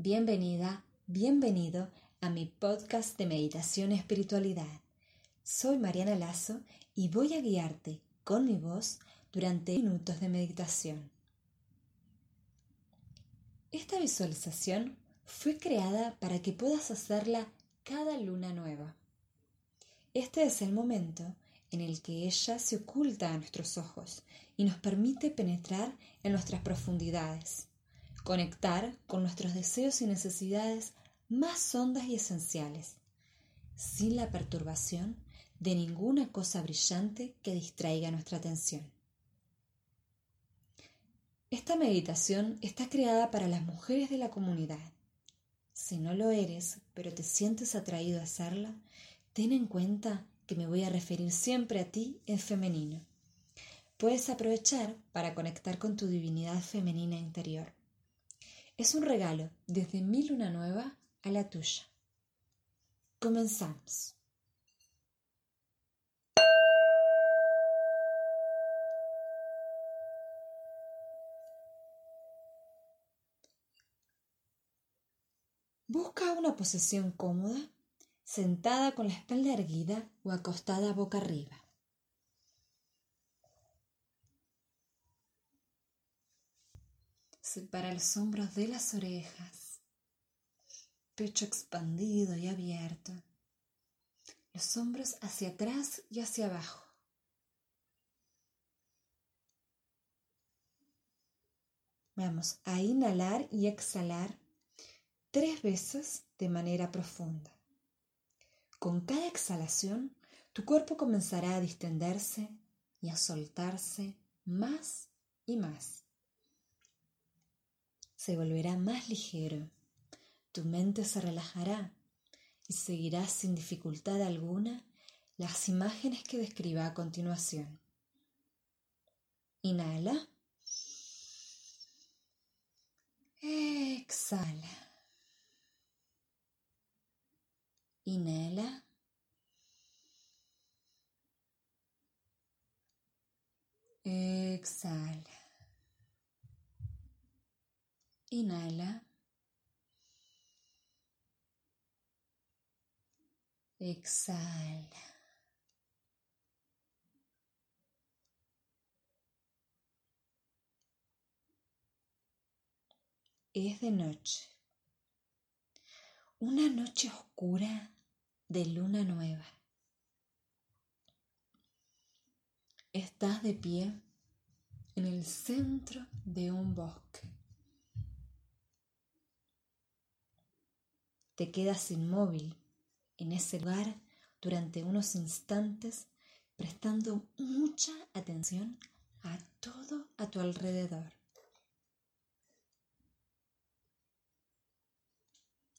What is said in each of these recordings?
Bienvenida, bienvenido a mi podcast de meditación y espiritualidad. Soy Mariana Lazo y voy a guiarte con mi voz durante minutos de meditación. Esta visualización fue creada para que puedas hacerla cada luna nueva. Este es el momento en el que ella se oculta a nuestros ojos y nos permite penetrar en nuestras profundidades conectar con nuestros deseos y necesidades más hondas y esenciales, sin la perturbación de ninguna cosa brillante que distraiga nuestra atención. Esta meditación está creada para las mujeres de la comunidad. Si no lo eres, pero te sientes atraído a hacerla, ten en cuenta que me voy a referir siempre a ti en femenino. Puedes aprovechar para conectar con tu divinidad femenina interior. Es un regalo desde mi luna nueva a la tuya. Comenzamos. Busca una posición cómoda, sentada con la espalda erguida o acostada boca arriba. Separa los hombros de las orejas, pecho expandido y abierto, los hombros hacia atrás y hacia abajo. Vamos a inhalar y exhalar tres veces de manera profunda. Con cada exhalación, tu cuerpo comenzará a distenderse y a soltarse más y más se volverá más ligero, tu mente se relajará y seguirás sin dificultad alguna las imágenes que describa a continuación. Inhala. Exhala. Inhala. Exhala. Inhala. Exhala. Es de noche. Una noche oscura de luna nueva. Estás de pie en el centro de un bosque. Te quedas inmóvil en ese lugar durante unos instantes prestando mucha atención a todo a tu alrededor.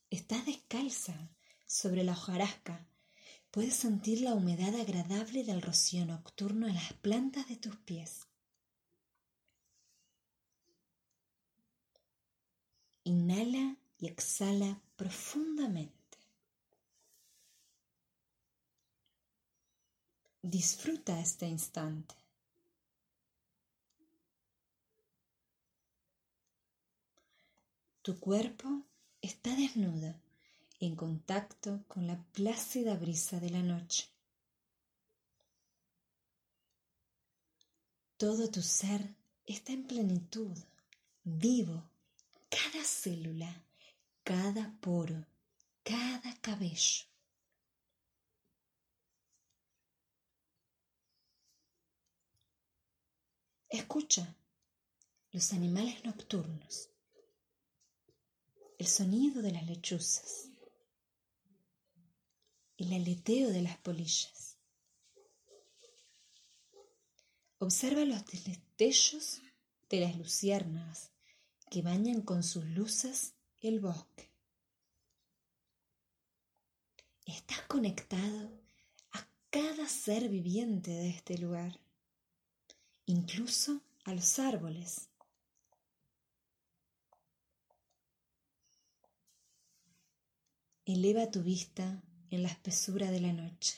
Estás descalza sobre la hojarasca. Puedes sentir la humedad agradable del rocío nocturno en las plantas de tus pies. Inhala y exhala profundamente. Disfruta este instante. Tu cuerpo está desnudo en contacto con la plácida brisa de la noche. Todo tu ser está en plenitud, vivo, cada célula cada poro, cada cabello. Escucha los animales nocturnos, el sonido de las lechuzas, el aleteo de las polillas. Observa los destellos de las luciérnagas que bañan con sus luces el bosque. Estás conectado a cada ser viviente de este lugar, incluso a los árboles. Eleva tu vista en la espesura de la noche,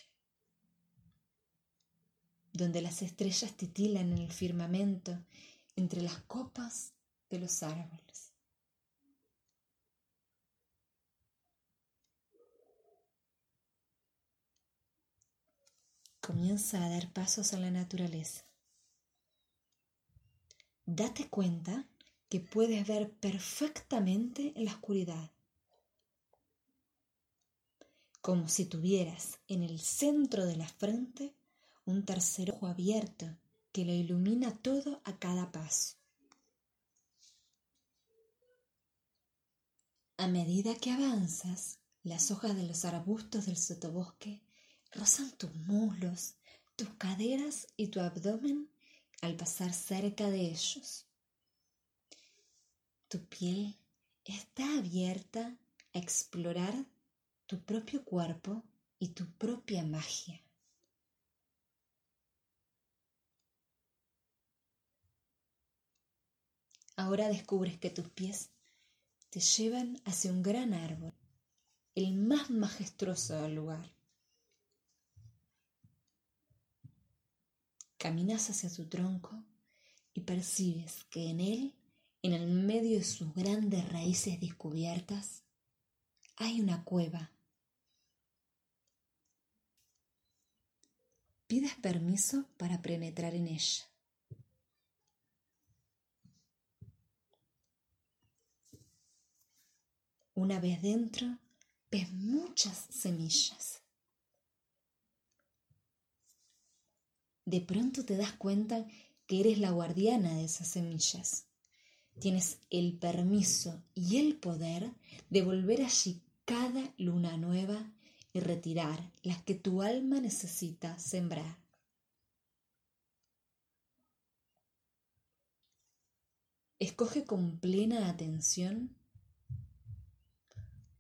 donde las estrellas titilan en el firmamento entre las copas de los árboles. Comienza a dar pasos en la naturaleza. Date cuenta que puedes ver perfectamente en la oscuridad, como si tuvieras en el centro de la frente un tercer ojo abierto que lo ilumina todo a cada paso. A medida que avanzas, las hojas de los arbustos del sotobosque rozan tus muslos, tus caderas y tu abdomen al pasar cerca de ellos. Tu piel está abierta a explorar tu propio cuerpo y tu propia magia. Ahora descubres que tus pies te llevan hacia un gran árbol, el más majestuoso del lugar. Caminas hacia su tronco y percibes que en él, en el medio de sus grandes raíces descubiertas, hay una cueva. Pides permiso para penetrar en ella. Una vez dentro, ves muchas semillas. De pronto te das cuenta que eres la guardiana de esas semillas. Tienes el permiso y el poder de volver allí cada luna nueva y retirar las que tu alma necesita sembrar. Escoge con plena atención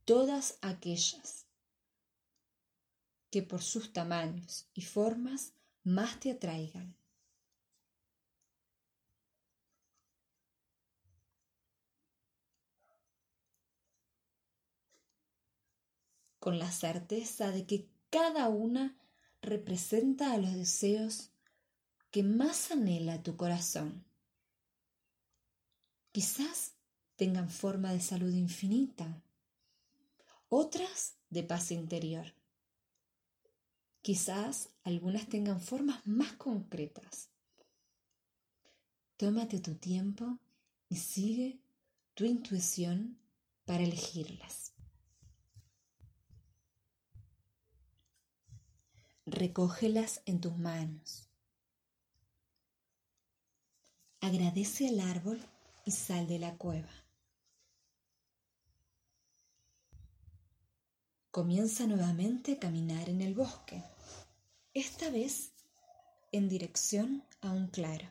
todas aquellas que por sus tamaños y formas más te atraigan. Con la certeza de que cada una representa a los deseos que más anhela tu corazón. Quizás tengan forma de salud infinita, otras de paz interior Quizás algunas tengan formas más concretas. Tómate tu tiempo y sigue tu intuición para elegirlas. Recógelas en tus manos. Agradece al árbol y sal de la cueva. Comienza nuevamente a caminar en el bosque, esta vez en dirección a un claro.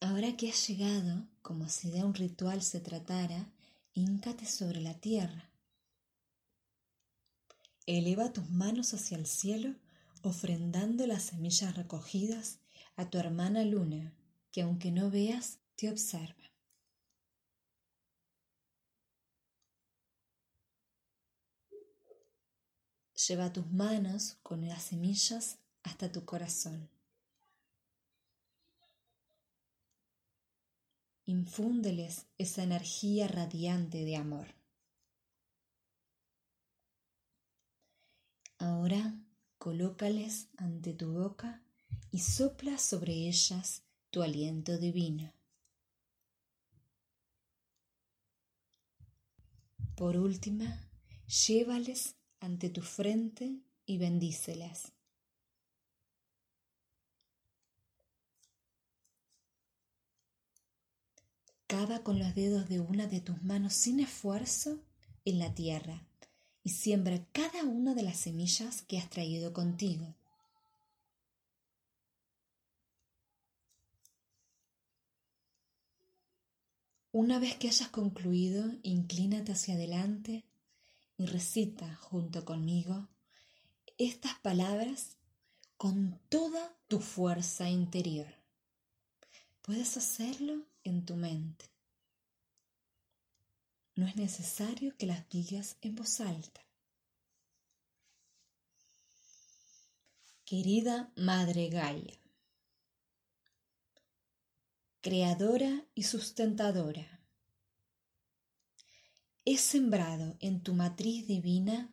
Ahora que has llegado, como si de un ritual se tratara, híncate sobre la tierra. Eleva tus manos hacia el cielo, ofrendando las semillas recogidas a tu hermana luna, que aunque no veas, te observa. Lleva tus manos con las semillas hasta tu corazón. Infúndeles esa energía radiante de amor. Ahora colócales ante tu boca y sopla sobre ellas tu aliento divino. Por última, llévales ante tu frente y bendícelas. Cava con los dedos de una de tus manos sin esfuerzo en la tierra y siembra cada una de las semillas que has traído contigo. Una vez que hayas concluido, inclínate hacia adelante y recita junto conmigo estas palabras con toda tu fuerza interior. Puedes hacerlo en tu mente. No es necesario que las digas en voz alta. Querida Madre Gaia, creadora y sustentadora. He sembrado en tu matriz divina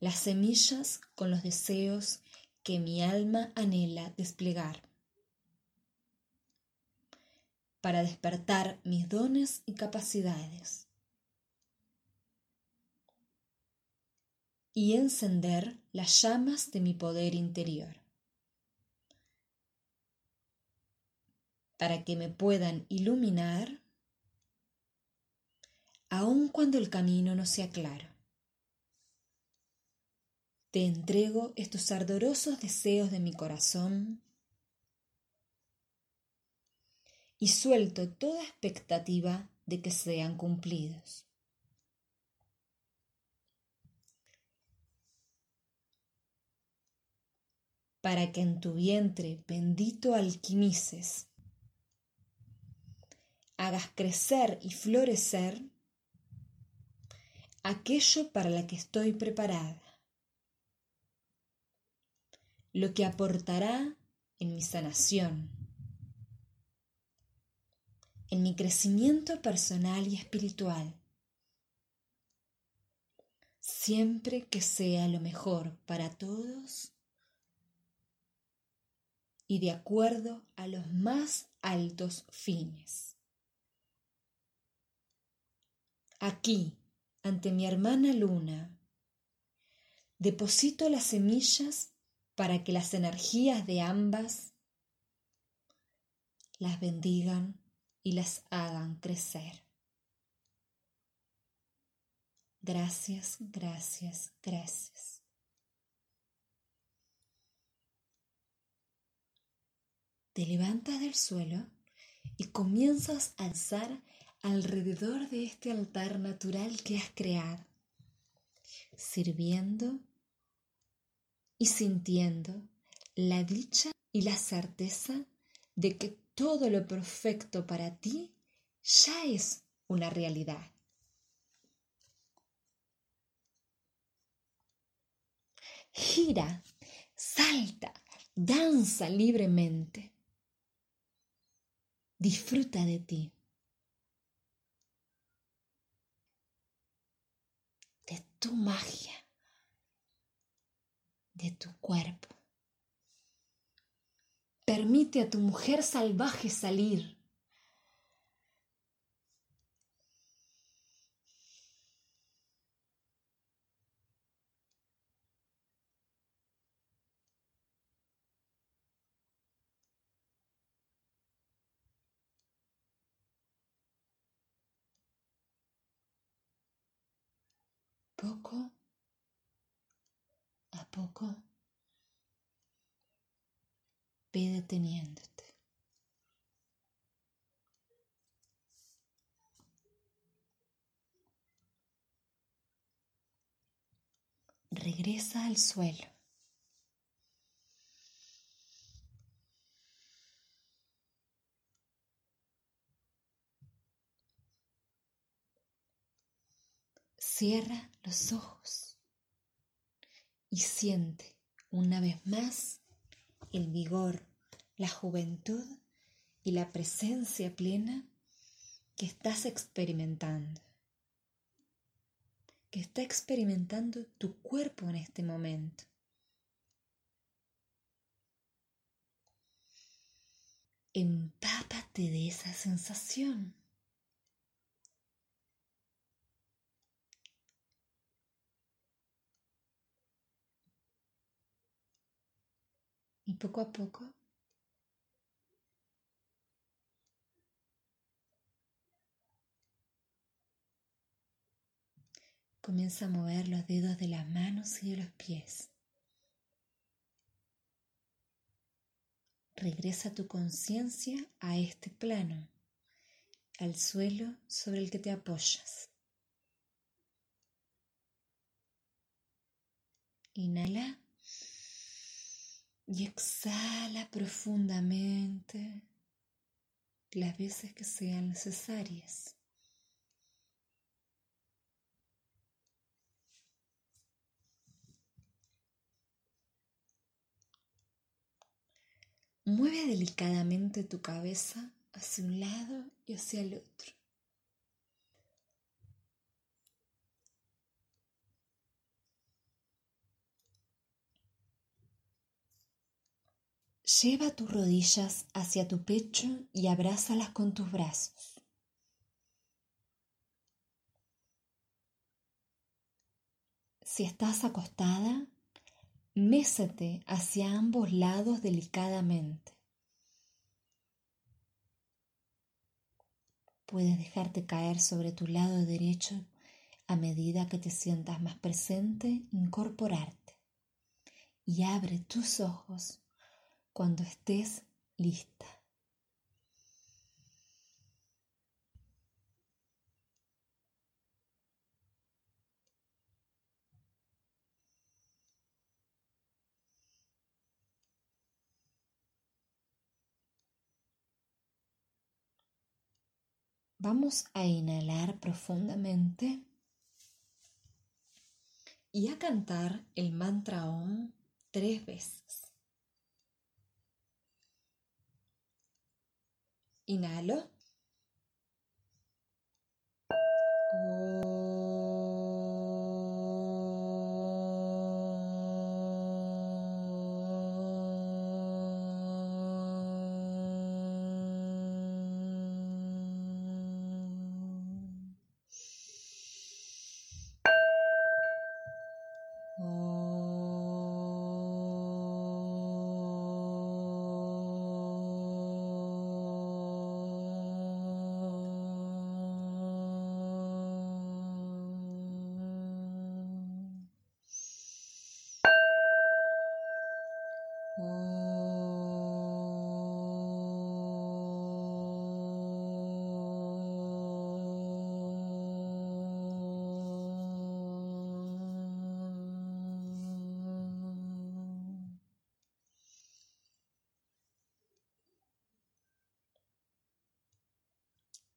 las semillas con los deseos que mi alma anhela desplegar para despertar mis dones y capacidades y encender las llamas de mi poder interior. Para que me puedan iluminar aun cuando el camino no sea claro. Te entrego estos ardorosos deseos de mi corazón y suelto toda expectativa de que sean cumplidos. Para que en tu vientre bendito alquimices hagas crecer y florecer aquello para lo que estoy preparada, lo que aportará en mi sanación, en mi crecimiento personal y espiritual, siempre que sea lo mejor para todos y de acuerdo a los más altos fines. Aquí, ante mi hermana luna, deposito las semillas para que las energías de ambas las bendigan y las hagan crecer. Gracias, gracias, gracias. Te levantas del suelo y comienzas a alzar alrededor de este altar natural que has creado, sirviendo y sintiendo la dicha y la certeza de que todo lo perfecto para ti ya es una realidad. Gira, salta, danza libremente. Disfruta de ti. Tu magia, de tu cuerpo. Permite a tu mujer salvaje salir. poco a poco ve. Regresa al suelo. Cierra los ojos y siente una vez más el vigor, la juventud y la presencia plena que estás experimentando, que está experimentando tu cuerpo en este momento. Empápate de esa sensación. Y poco a poco comienza a mover los dedos de las manos y de los pies. Regresa tu conciencia a este plano, al suelo sobre el que te apoyas. Inhala y exhala profundamente las veces que sean necesarias. Mueve delicadamente tu cabeza hacia un lado y hacia el otro. Lleva tus rodillas hacia tu pecho y abrázalas con tus brazos. Si estás acostada, mésate hacia ambos lados delicadamente. Puedes dejarte caer sobre tu lado derecho a medida que te sientas más presente, incorporarte y abre tus ojos cuando estés lista. Vamos a inhalar profundamente y a cantar el mantra OM tres veces. Inhalo.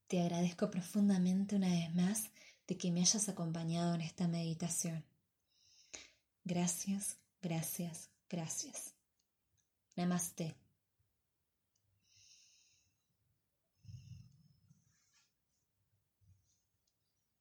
Te agradezco profundamente una vez más de que me hayas acompañado en esta meditación. Gracias, gracias, gracias. Namaste.